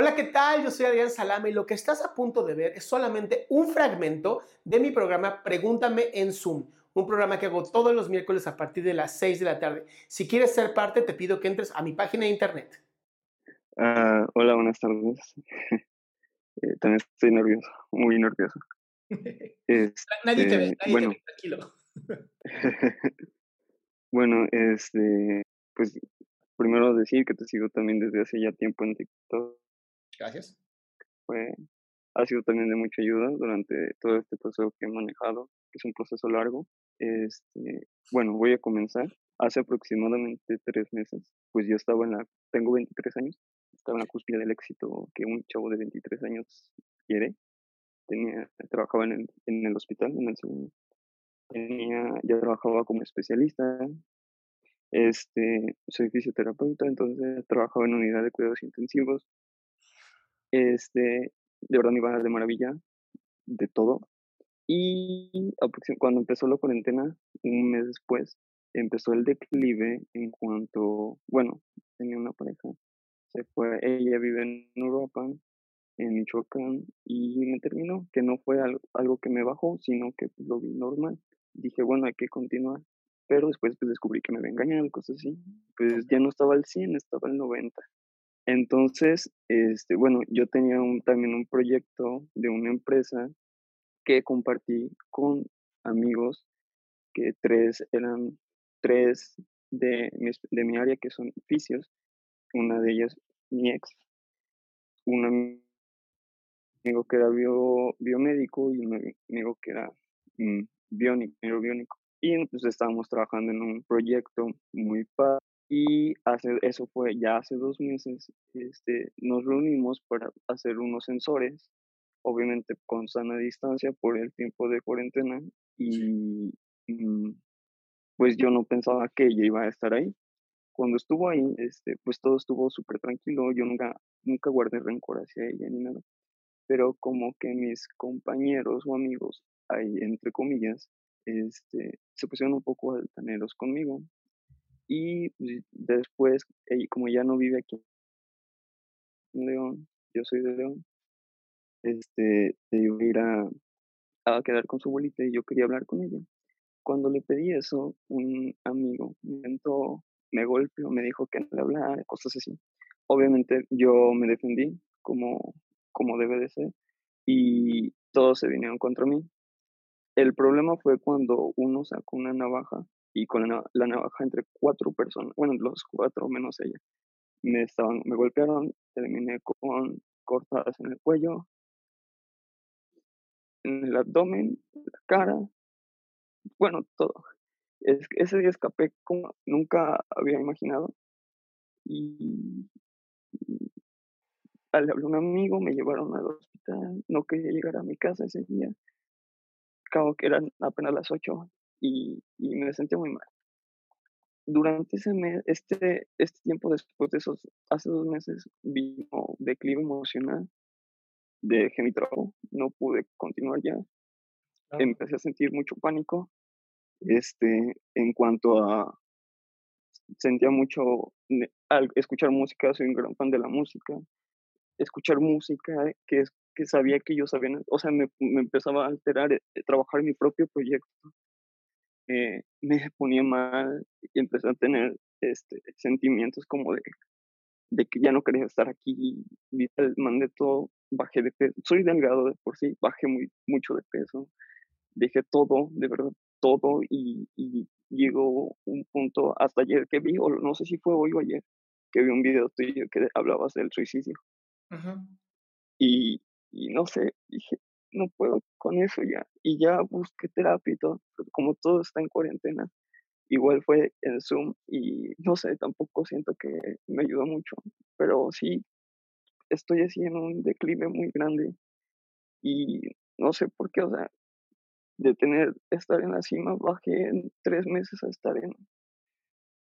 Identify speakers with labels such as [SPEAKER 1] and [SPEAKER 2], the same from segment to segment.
[SPEAKER 1] Hola, ¿qué tal? Yo soy Adrián Salame y lo que estás a punto de ver es solamente un fragmento de mi programa Pregúntame en Zoom, un programa que hago todos los miércoles a partir de las 6 de la tarde. Si quieres ser parte, te pido que entres a mi página de internet.
[SPEAKER 2] Ah, hola, buenas tardes. Eh, también estoy nervioso, muy nervioso.
[SPEAKER 1] nadie te ve,
[SPEAKER 2] Este,
[SPEAKER 1] nadie
[SPEAKER 2] bueno.
[SPEAKER 1] te ve, tranquilo.
[SPEAKER 2] bueno, este, pues primero decir que te sigo también desde hace ya tiempo en TikTok.
[SPEAKER 1] Gracias.
[SPEAKER 2] Fue, ha sido también de mucha ayuda durante todo este proceso que he manejado, que es un proceso largo. Este, bueno, voy a comenzar. Hace aproximadamente tres meses, pues yo estaba en la, tengo 23 años, estaba en la cúspide del éxito que un chavo de 23 años quiere. Tenía, trabajaba en el, en el hospital, en el segundo. Tenía, ya trabajaba como especialista. Este, soy fisioterapeuta, entonces trabajaba en unidad de cuidados intensivos. Este, de verdad me iba de maravilla, de todo. Y cuando empezó la cuarentena, un mes después, empezó el declive en cuanto, bueno, tenía una pareja, se fue, ella vive en Europa, en Michoacán, y me terminó, que no fue algo, algo que me bajó, sino que pues, lo vi normal. Dije, bueno, hay que continuar. Pero después pues, descubrí que me había engañado cosas así. Pues ya no estaba al 100, estaba al 90. Entonces, este, bueno, yo tenía un, también un proyecto de una empresa que compartí con amigos que tres eran tres de mi, de mi área que son fisios, una de ellas mi ex, un ami- amigo que era bio, biomédico y un ami- amigo que era mm, biónico, biónico. Y pues estábamos trabajando en un proyecto muy padre. Y hace, eso fue ya hace dos meses, este, nos reunimos para hacer unos sensores, obviamente con sana distancia por el tiempo de cuarentena. Y mm, pues yo no pensaba que ella iba a estar ahí. Cuando estuvo ahí, este, pues todo estuvo súper tranquilo, yo nunca, nunca guardé rencor hacia ella ni nada. Pero como que mis compañeros o amigos, ahí entre comillas, este, se pusieron un poco altaneros conmigo. Y pues, después, como ya no vive aquí en León, yo soy de León, este, se iba a ir a, a quedar con su abuelita y yo quería hablar con ella. Cuando le pedí eso, un amigo me me golpeó, me dijo que no le hablara, cosas así. Obviamente yo me defendí como, como debe de ser y todos se vinieron contra mí. El problema fue cuando uno sacó una navaja y con la, la navaja entre cuatro personas, bueno, los cuatro menos ella, me, estaban, me golpearon, terminé con cortadas en el cuello, en el abdomen, la cara, bueno, todo. Ese día escapé como nunca había imaginado. Y y le hablé a un amigo, me llevaron al hospital, no quería llegar a mi casa ese día. Cabo que eran apenas las 8 y, y me sentí muy mal. Durante ese mes, este, este tiempo después de esos, hace dos meses, vino declive emocional, dejé mi trabajo, no pude continuar ya,
[SPEAKER 1] Claro.
[SPEAKER 2] empecé a sentir mucho pánico, este, en cuanto a, sentía mucho al escuchar música, soy un gran fan de la música, escuchar música que, que sabía que yo sabía, o sea, me, me empezaba a alterar, eh, trabajar mi propio proyecto, eh, me ponía mal y empecé a tener este, sentimientos como de, de que ya no quería estar aquí, mandé todo, bajé de peso, soy delgado de por sí, bajé muy, mucho de peso, dejé todo, de verdad, todo y, y llegó un punto hasta ayer que vi, o no sé si fue hoy o ayer, que vi un video tuyo que hablabas del suicidio. y, y no sé, dije, no puedo con eso ya. Y ya busqué terapia y todo, como todo está en cuarentena. Igual fue en Zoom y no sé, tampoco siento que me ayudó mucho, pero sí estoy así en un declive muy grande y no sé por qué, o sea, de tener, estar en la cima, bajé en tres meses a estar en,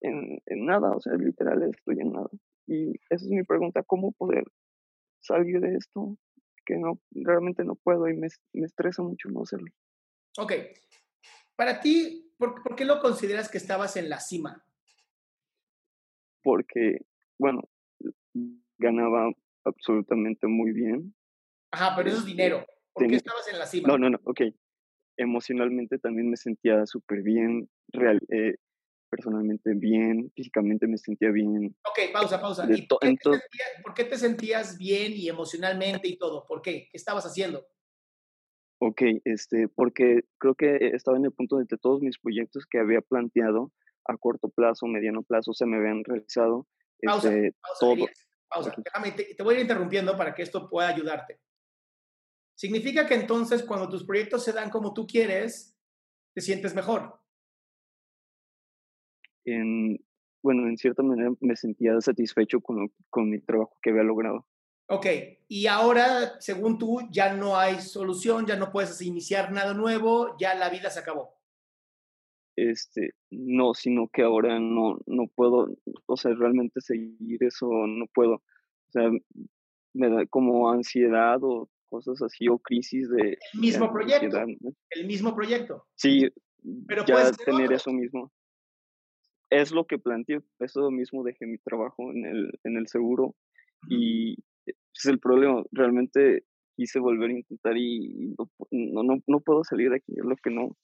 [SPEAKER 2] en, en nada, o sea, literal estoy en nada. Y esa es mi pregunta, ¿cómo poder salir de esto? Que no, realmente no puedo y me, me estresa mucho no hacerlo.
[SPEAKER 1] Ok, para ti, ¿por, ¿por qué lo consideras que estabas en la cima?
[SPEAKER 2] Porque, bueno, ganaba absolutamente muy bien.
[SPEAKER 1] Ajá, pero eso es dinero. ¿Por qué estabas en la cima?
[SPEAKER 2] No, no, no, ok. Emocionalmente también me sentía súper bien, real, eh, personalmente bien, físicamente me sentía bien.
[SPEAKER 1] Ok, pausa, pausa. ¿Y por, qué sentías, por, qué te sentías bien y emocionalmente y todo? ¿Por qué? ¿Qué estabas haciendo?
[SPEAKER 2] Ok, este, porque creo que estaba en el punto de que todos mis proyectos que había planteado a corto plazo, mediano plazo, se me habían realizado.
[SPEAKER 1] Pausa, este, pausa, todo, pausa. Déjame, te, te voy a ir interrumpiendo para que esto pueda ayudarte. Significa que entonces cuando tus proyectos se dan como tú quieres, te sientes mejor.
[SPEAKER 2] En, bueno, en cierta manera me sentía satisfecho con, con mi trabajo que había logrado.
[SPEAKER 1] Ok, y ahora, según tú, ya no hay solución, ya no puedes iniciar nada nuevo, ya la vida se acabó.
[SPEAKER 2] Este, no, sino que ahora no, no puedo, o sea, realmente seguir eso no puedo. O sea, me da como ansiedad o cosas así o crisis de...
[SPEAKER 1] El mismo proyecto. El mismo proyecto.
[SPEAKER 2] Sí, Pero ya tener eso mismo. Es lo que planteo, eso mismo dejé mi trabajo en el, en el seguro y es el problema, realmente quise volver a intentar y no, no, no puedo salir de aquí, es lo que no.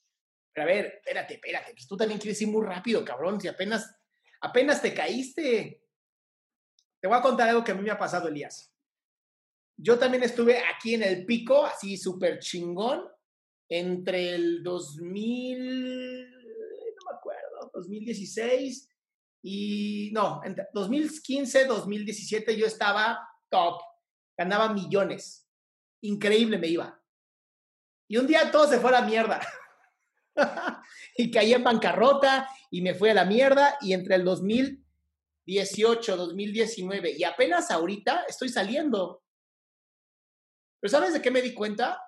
[SPEAKER 1] Pero a ver, espérate, espérate, pues tú también quieres ir muy rápido, cabrón, si apenas, apenas te caíste. Te voy a contar algo que a mí me ha pasado, Elías. Yo también estuve aquí en el pico, así súper chingón, entre el 2000, no me acuerdo, 2016 y, no, entre 2015, 2017 yo estaba top, ganaba millones, increíble me iba. Y un día todo se fue a la mierda. y caí en bancarrota y me fui a la mierda y entre el 2018, 2019 y apenas ahorita estoy saliendo. Pero ¿sabes de qué me di cuenta?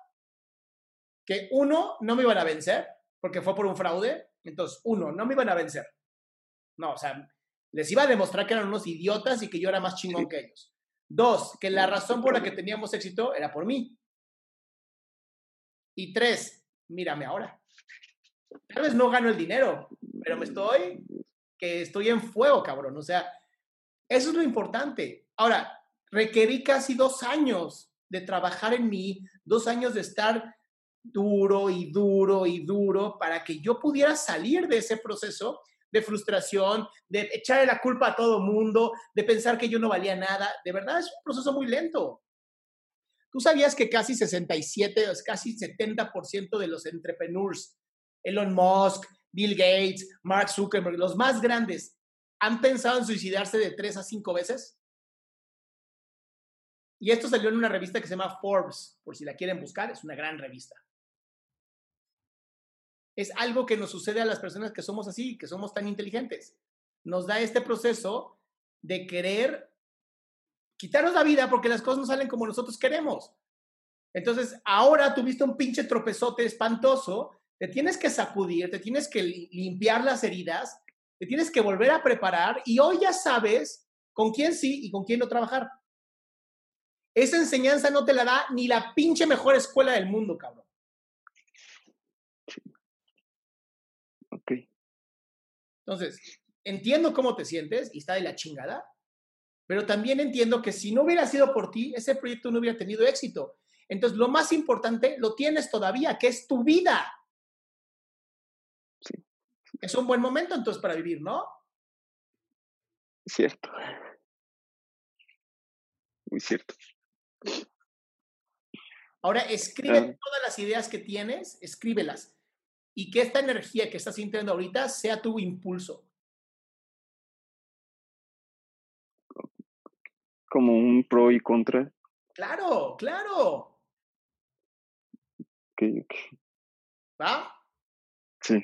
[SPEAKER 1] Que uno, no me iban a vencer, porque fue por un fraude. Entonces, uno, no me iban a vencer. No, o sea, les iba a demostrar que eran unos idiotas y que yo era más chingón que ellos. Dos, que la razón por la que teníamos éxito era por mí. Y tres, mírame ahora. Tal vez no gano el dinero, pero me estoy, que estoy en fuego, cabrón. O sea, eso es lo importante. Ahora, requerí casi dos años de trabajar en mí, dos años de estar duro y duro y duro para que yo pudiera salir de ese proceso de frustración, de echarle la culpa a todo mundo, de pensar que yo no valía nada. De verdad es un proceso muy lento. Tú sabías que casi 67, casi 70% de los entrepreneurs, Elon Musk, Bill Gates, Mark Zuckerberg, los más grandes, han pensado en suicidarse de tres a cinco veces? Y esto salió en una revista que se llama Forbes, por si la quieren buscar, es una gran revista. Es algo que nos sucede a las personas que somos así, que somos tan inteligentes. Nos da este proceso de querer quitarnos la vida porque las cosas no salen como nosotros queremos. Entonces, ahora tuviste un pinche tropezote espantoso, te tienes que sacudir, te tienes que limpiar las heridas, te tienes que volver a preparar y hoy ya sabes con quién sí y con quién no trabajar. Esa enseñanza no te la da ni la pinche mejor escuela del mundo, cabrón.
[SPEAKER 2] Ok.
[SPEAKER 1] Entonces, entiendo cómo te sientes y está de la chingada, pero también entiendo que si no hubiera sido por ti, ese proyecto no hubiera tenido éxito. Entonces, lo más importante lo tienes todavía, que es tu vida.
[SPEAKER 2] Sí.
[SPEAKER 1] Es un buen momento entonces para vivir, ¿no?
[SPEAKER 2] Cierto. Muy cierto.
[SPEAKER 1] Ahora, escribe todas las ideas que tienes, escríbelas. Y que esta energía que estás sintiendo ahorita sea tu impulso.
[SPEAKER 2] Como un pro y contra.
[SPEAKER 1] Claro, claro.
[SPEAKER 2] Ok, ok.
[SPEAKER 1] ¿Va?
[SPEAKER 2] Sí.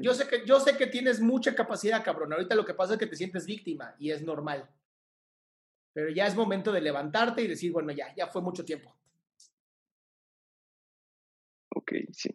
[SPEAKER 1] Yo sé, que, yo sé que tienes mucha capacidad, cabrón. Ahorita lo que pasa es que te sientes víctima y es normal. Pero ya es momento de levantarte y decir, bueno, ya, ya fue mucho tiempo.
[SPEAKER 2] Ok, sí.